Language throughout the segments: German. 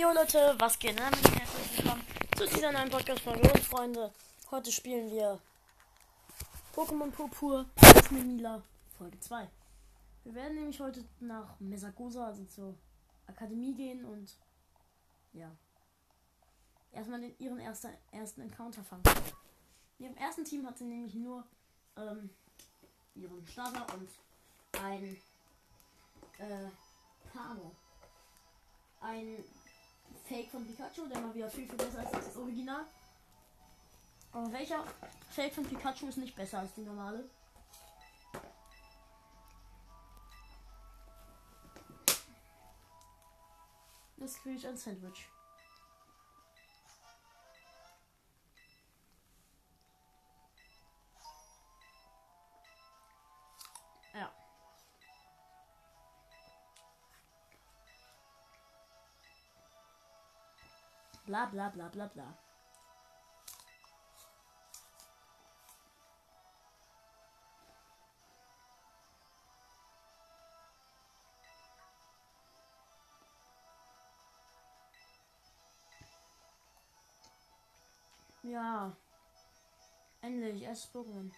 Jo Leute, was geht? Dann herzlich willkommen zu dieser neuen Podcast-Folge. Und Freunde, heute spielen wir Pokémon Purpur Mila Folge 2. Wir werden nämlich heute nach Mesagosa, also zur Akademie gehen und ja, erstmal den, ihren erster, ersten Encounter fangen. In ihrem ersten Team hat sie nämlich nur ähm, ihren Starter und ein äh, Pano. Ein Fake von Pikachu, der mal wieder viel, viel besser ist als das Original. Aber welcher Fake von Pikachu ist nicht besser als die normale? Das kriege ich ein Sandwich. Bla bla bla bla bla. Ja. Endlich, erstes Pokémon.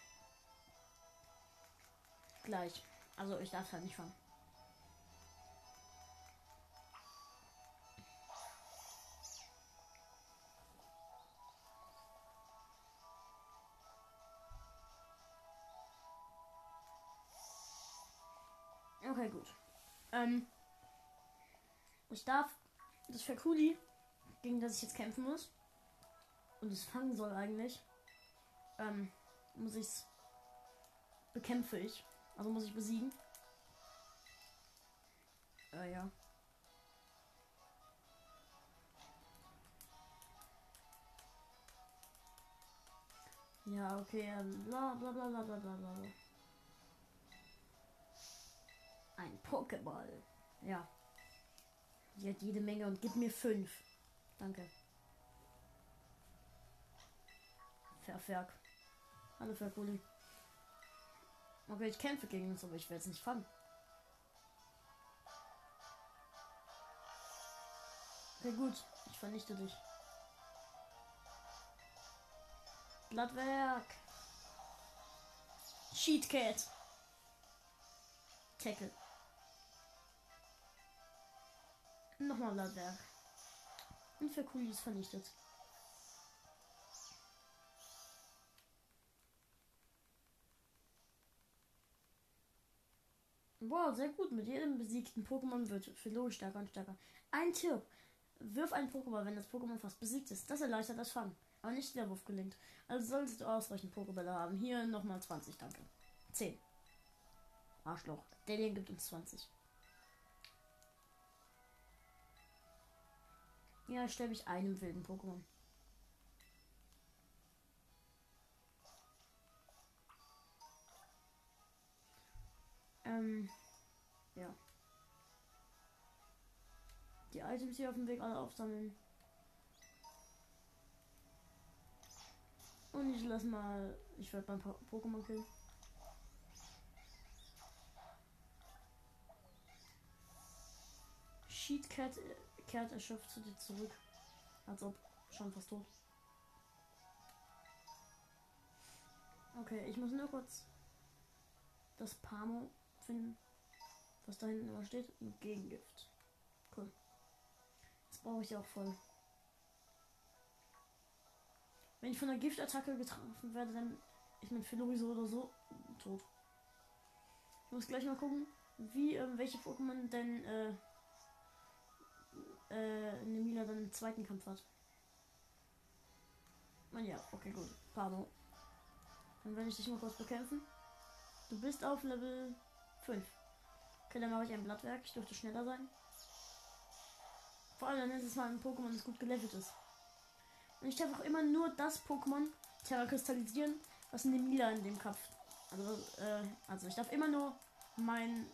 Gleich. Also ich darf halt nicht fangen. Ähm, ich darf das für Kuli, gegen das ich jetzt kämpfen muss, und es fangen soll eigentlich, ähm, muss ich's bekämpfe ich. Also muss ich besiegen. Äh, ja. Ja, okay, ähm, bla bla bla bla bla bla bla. Ein Pokéball. Ja. Die hat jede Menge und gib mir fünf. Danke. Verferk. Hallo Verkuli. Okay, ich kämpfe gegen uns, aber ich werde es nicht fangen. Okay, gut. Ich vernichte dich. Blattwerk. Cheatcat. Tackle. Nochmal Blattwerk. Und für Kuli ist vernichtet. Wow, sehr gut. Mit jedem besiegten Pokémon wird Philo stärker und stärker. Ein Tipp. Wirf ein Pokémon, wenn das Pokémon fast besiegt ist. Das erleichtert das Fangen. Aber nicht der Wurf gelingt. Also solltest du ausreichend Pokébälle haben. Hier nochmal 20, danke. 10. Arschloch. Der hier gibt uns 20. Ja, stelle mich einem wilden Pokémon. Ähm, ja. Die Items hier auf dem Weg alle aufsammeln. Und ich lass mal. Ich werde beim po Pokémon killen. Sheetcat kehrt erschöpft zu dir zurück. Als ob schon fast tot. Okay, ich muss nur kurz das Pamo finden, was da hinten immer steht. Ein Gegengift. Cool. Das brauche ich auch voll. Wenn ich von der Giftattacke getroffen werde, dann ist mein Filori so oder so tot. Ich muss gleich mal gucken, wie ähm, welche Pokémon denn äh, äh, Nemila dann im zweiten Kampf hat. Und ja, okay, gut. Pardon. Dann werde ich dich mal kurz bekämpfen. Du bist auf Level 5. Okay, dann mache ich ein Blattwerk. Ich dürfte schneller sein. Vor allem ist es mal ein Pokémon, das gut gelevelt ist. Und ich darf auch immer nur das Pokémon Terra kristallisieren, was in dem Mila in dem Kampf. Also, äh, also ich darf immer nur mein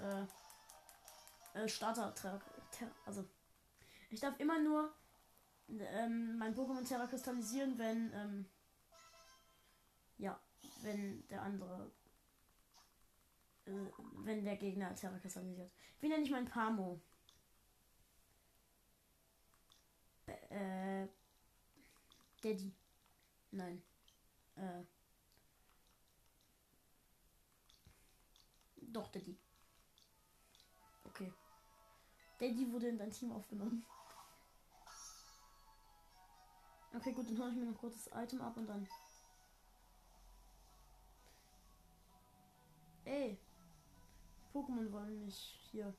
äh, äh, Starter Terra, Terra, also ich darf immer nur ähm, mein Pokémon Terra kristallisieren, wenn ähm, ja, wenn der andere äh, wenn der Gegner Terra kristallisiert. Wie nenne ich mein Pamo? Daddy. Nein. Äh. Doch, Daddy. Okay. Daddy wurde in dein Team aufgenommen. Okay, gut, dann hole ich mir noch kurz das Item ab und dann. Ey. Pokémon wollen mich hier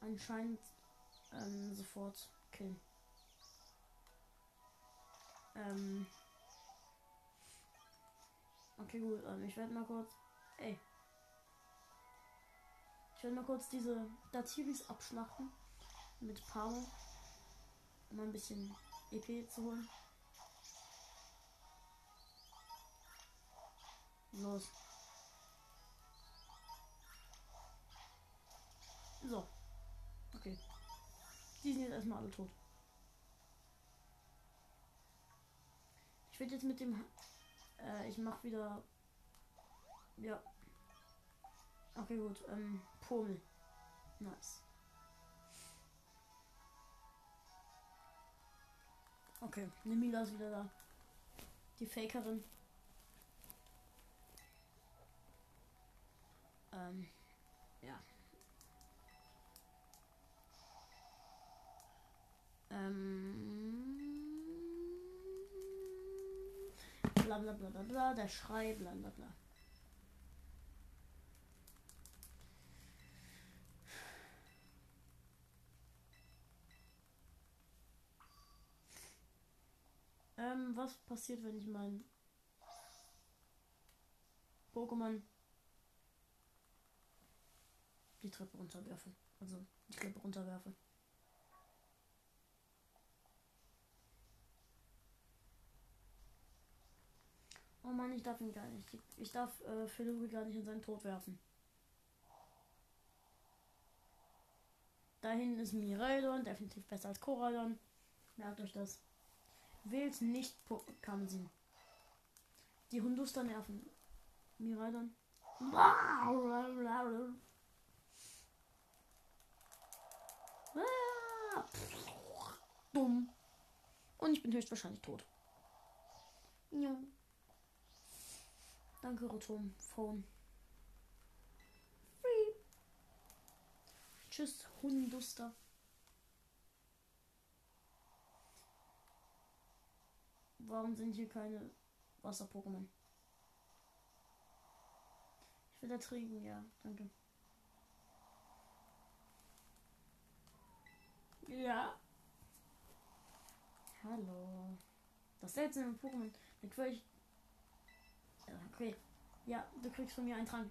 anscheinend ähm, sofort killen. Ähm. Okay, gut. Ähm, ich werde mal kurz. Ey. Ich werde mal kurz diese Datiris abschlachten. Mit Power. Um ein bisschen EP zu holen. Los. So. Okay. Die sind jetzt erstmal alle tot. Ich werde jetzt mit dem. Äh, ich mach wieder. Ja. Okay, gut. Ähm, Pummel. Nice. Okay, Nemila ist wieder da. Die Fakerin. Ähm, ja. Ähm. Bla bla bla bla bla, der Schrei, bla bla bla. Ähm, was passiert, wenn ich mein Pokémon die Treppe runterwerfe? Also die Treppe runterwerfe. Oh Mann, ich darf ihn gar nicht. Ich darf äh, Philuri gar nicht in seinen Tod werfen. Da hinten ist Miraidon, definitiv besser als Koradon. Merkt euch das. Wählt nicht Kamsin. Die Hunduster nerven. Miraidon. Dumm. Und ich bin höchstwahrscheinlich tot. Ja. Danke, Rotom. Phone. Free. Tschüss, Hunduster. Warum sind hier keine Wasser-Pokémon? Ich will ertrinken, ja, danke. Ja. Hallo. Das seltsame Pokémon. Mit welch. Okay. Ja, du kriegst von mir einen Trank.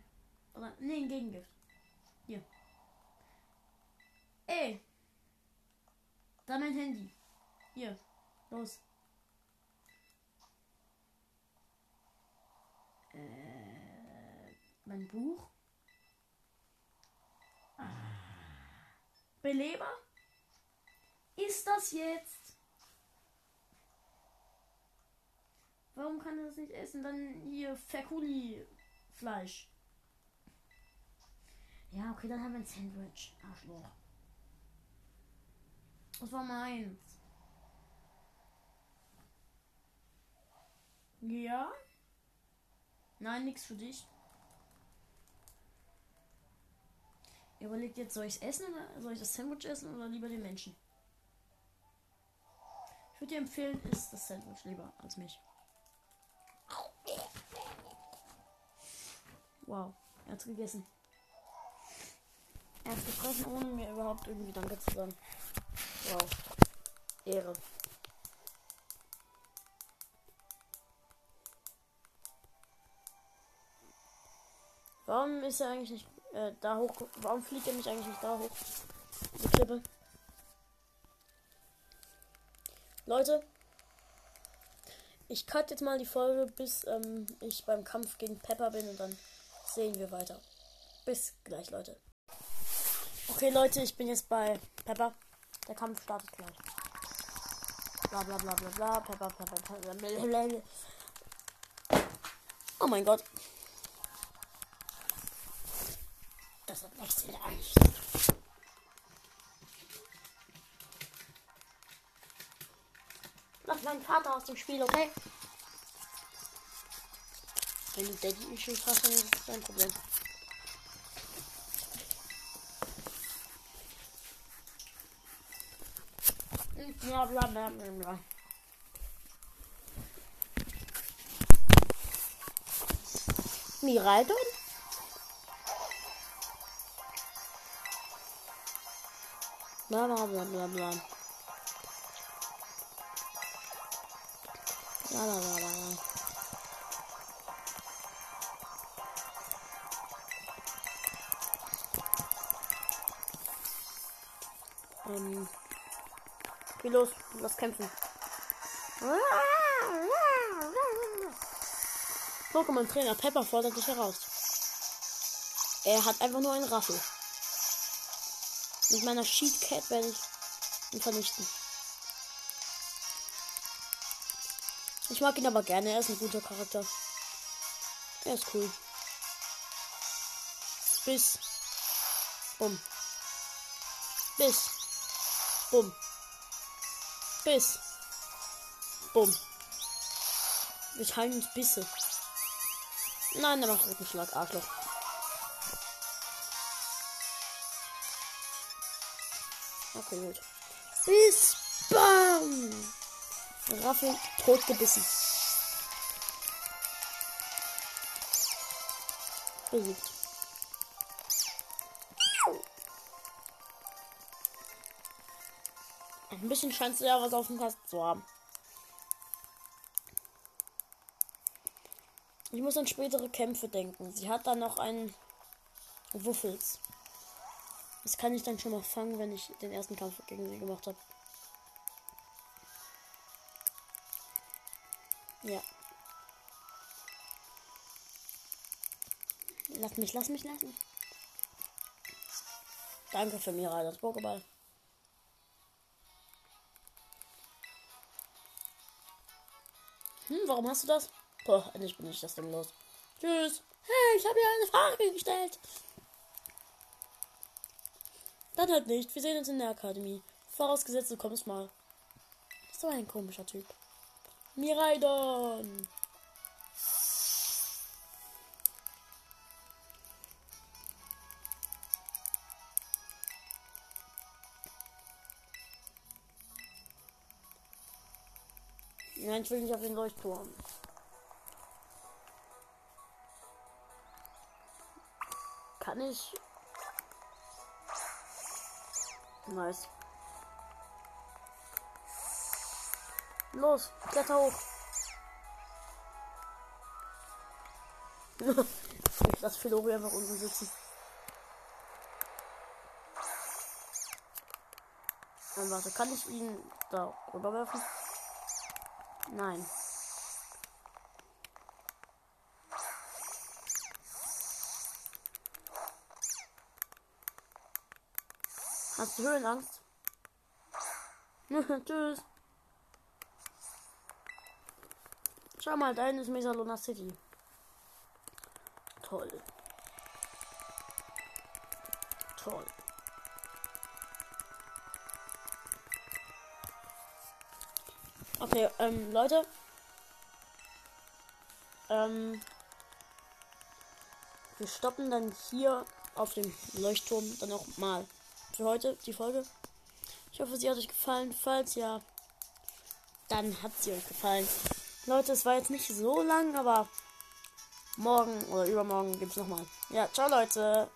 Oder. Nee, ein Gegengift. Hier. Ey. Da mein Handy. Hier. Los. Äh, mein Buch. Beleber? Ist das jetzt? Warum kann er das nicht essen? Dann hier Ferkuli-Fleisch. Ja, okay, dann haben wir ein Sandwich. Arschloch. Das war meins. Ja? Nein, nichts für dich. Ihr überlegt jetzt, soll ich es essen oder soll ich das Sandwich essen oder lieber den Menschen? Ich würde dir empfehlen, ist das Sandwich lieber als mich. Wow, er hat gegessen. Er hat gefressen, ohne mir überhaupt irgendwie Danke zu sagen. Wow. Ehre. Warum ist er eigentlich nicht äh, da hoch? Warum fliegt er mich eigentlich nicht da hoch? Die Klippe. Leute, ich cut jetzt mal die Folge, bis ähm, ich beim Kampf gegen Pepper bin und dann sehen wir weiter. Bis gleich, Leute. Okay, Leute, ich bin jetzt bei Pepper. Der Kampf startet gleich. Bla bla bla bla bla. Pepper, Pepper, Pepper. Blablabla. Oh mein Gott. Das wird nicht sehr leicht. Lass meinen Vater aus dem Spiel, okay? Wenn du Daddy-Issues hast, dann ist das dein Problem. Bla bla bla bla bla. Miraidon? Bla bla bla bla bla. Bla bla bla bla. Ähm. Geh los, lass kämpfen. Pokémon Trainer Pepper fordert dich heraus. Er hat einfach nur einen Raffel. Mit meiner Sheet Cat werde ich ihn vernichten. Ich mag ihn aber gerne, er ist ein guter Charakter. Er ist cool. Bis. Bumm. Bis. Bumm. Biss. Bumm. Wir teilen uns Bisse. Nein, der macht Rückenschlag, Arschloch. Gut. Bis Bam! Raffel totgebissen. Besiegt. Ein bisschen scheinst du ja was auf dem Kasten zu haben. Ich muss an spätere Kämpfe denken. Sie hat dann noch einen Wuffels. Das kann ich dann schon mal fangen, wenn ich den ersten Kampf gegen sie gemacht habe. Ja. Lass mich, lass mich, lass mich. Danke für Mira, das Pokéball. Hm, warum hast du das? Boah, endlich bin ich das Ding los. Tschüss. Hey, ich habe dir eine Frage gestellt. Dann halt nicht. Wir sehen uns in der Akademie. Vorausgesetzt, du kommst mal. So ein komischer Typ. Miraidon. Nein, ich will nicht auf den Leuchtturm. Kann ich. Nice. Los, kletter hoch. ich lasse Filori einfach unten sitzen. Dann warte, kann ich ihn da rüberwerfen? Nein. Hast du Höhenangst? Tschüss. Schau mal, da ist Mesalona City. Toll. Toll. Okay, ähm, Leute. Ähm, wir stoppen dann hier auf dem Leuchtturm dann auch mal für heute die Folge. Ich hoffe, sie hat euch gefallen. Falls ja, dann hat sie euch gefallen. Leute, es war jetzt nicht so lang, aber morgen oder übermorgen gibt es nochmal. Ja, ciao Leute.